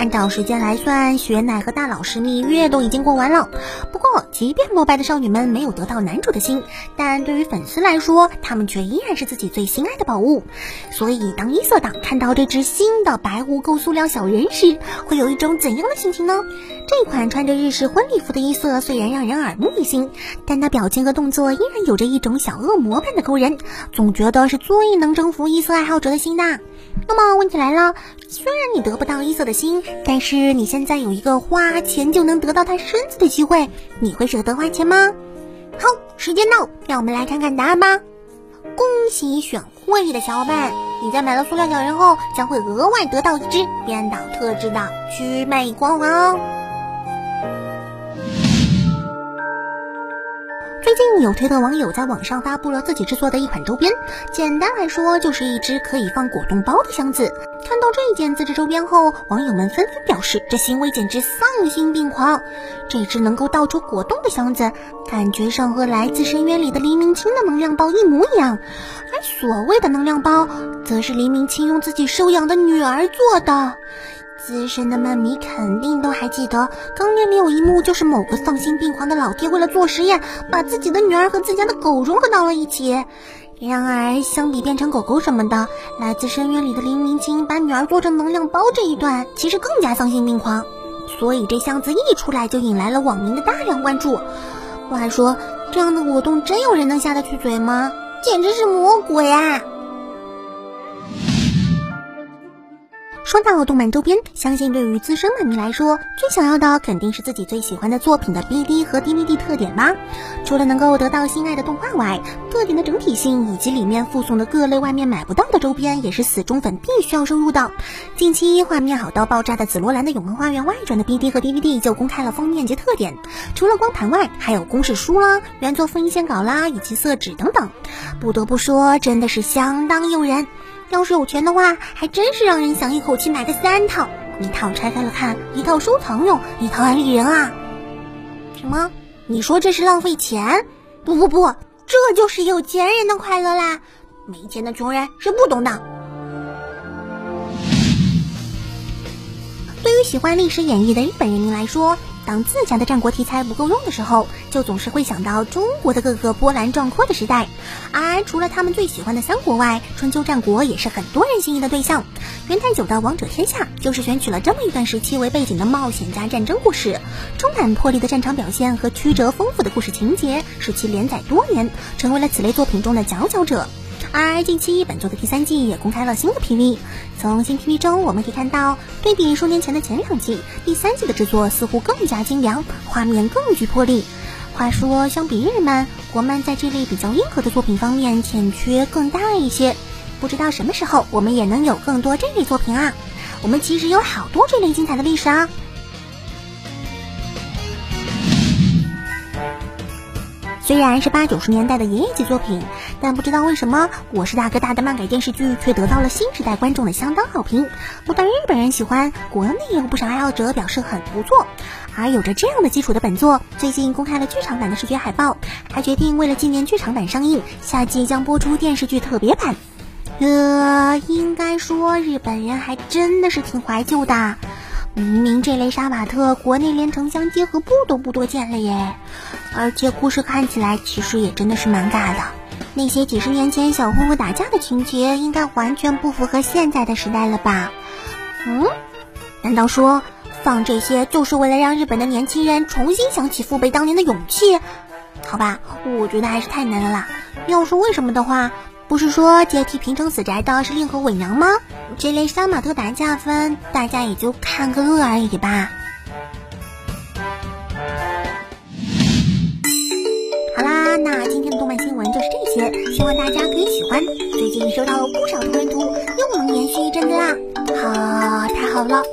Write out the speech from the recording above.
按照时间来算，雪乃和大老师蜜月都已经过完了。不过，即便落败的少女们没有得到男主的心，但对于粉丝来说，他们却依然是自己最心爱的宝物。所以，当一色党看到这只新的白污垢塑料小人时，会有一种怎样的心情呢？这款穿着日式婚礼服的一色虽然让人耳目一新，但那表情和动作依然有着一种小恶魔般的勾人，总觉得是最能征服一色爱好者的心的。那么问题来了，虽然你得不到伊瑟的心，但是你现在有一个花钱就能得到他身子的机会，你会舍得花钱吗？好，时间到，让我们来看看答案吧。恭喜选会的小伙伴，你在买了塑料小人后，将会额外得到一只编导特制的曲魅光环哦。有推特网友在网上发布了自己制作的一款周边，简单来说就是一只可以放果冻包的箱子。看到这件自制周边后，网友们纷纷表示这行为简直丧心病狂。这只能够倒出果冻的箱子，感觉上和来自深渊里的黎明清的能量包一模一样。而所谓的能量包，则是黎明清用自己收养的女儿做的。资深的漫迷肯定都还记得，刚面里有一幕，就是某个丧心病狂的老爹为了做实验，把自己的女儿和自家的狗融合到了一起。然而，相比变成狗狗什么的，来自深渊里的黎明清把女儿做成能量包这一段，其实更加丧心病狂。所以这箱子一出来就引来了网民的大量关注。话说，这样的果冻真有人能下得去嘴吗？简直是魔鬼啊！说到动漫周边，相信对于资深漫迷来说，最想要的肯定是自己最喜欢的作品的 BD 和 DVD 特点吧。除了能够得到心爱的动画外，特点的整体性以及里面附送的各类外面买不到的周边，也是死忠粉必须要收入的。近期画面好到爆炸的《紫罗兰的永恒花园外传》的 BD 和 DVD 就公开了封面及特点，除了光盘外，还有公式书啦、原作复印线稿啦以及色纸等等。不得不说，真的是相当诱人。要是有钱的话，还真是让人想一口气买个三套，一套拆开了看，一套收藏用，一套安利人啊！什么？你说这是浪费钱？不不不，这就是有钱人的快乐啦！没钱的穷人是不懂的。对于喜欢历史演绎的日本人民来说，当自家的战国题材不够用的时候，就总是会想到中国的各个波澜壮阔的时代。而除了他们最喜欢的三国外，春秋战国也是很多人心仪的对象。元太久的《王者天下》就是选取了这么一段时期为背景的冒险加战争故事，充满魄力的战场表现和曲折丰富的故事情节，使其连载多年，成为了此类作品中的佼佼者。而近期本作的第三季也公开了新的 PV，从新 PV 中我们可以看到，对比数年前的前两季，第三季的制作似乎更加精良，画面更具魄力。话说，相比日漫，国漫在这类比较硬核的作品方面欠缺更大一些。不知道什么时候我们也能有更多这类作品啊！我们其实有好多这类精彩的历史啊！虽然是八九十年代的爷爷级作品，但不知道为什么《我是大哥大》的漫改电视剧却得到了新时代观众的相当好评。不但日本人喜欢，国内也有不少爱好者表示很不错。而有着这样的基础的本作，最近公开了剧场版的视觉海报，还决定为了纪念剧场版上映，夏季将播出电视剧特别版。呃，应该说日本人还真的是挺怀旧的。明明这类杀马特国内连城乡结合部都不多见了耶，而且故事看起来其实也真的是蛮尬的。那些几十年前小混混打架的情节，应该完全不符合现在的时代了吧？嗯？难道说放这些就是为了让日本的年轻人重新想起父辈当年的勇气？好吧，我觉得还是太难了啦。要说为什么的话。不是说接替平城死宅的是令和伪娘吗？这类杀马特打架分，大家也就看个乐而已吧。好啦，那今天的动漫新闻就是这些，希望大家可以喜欢。最近收到了不少同人图，又能延续一阵子啦，好、啊，太好了。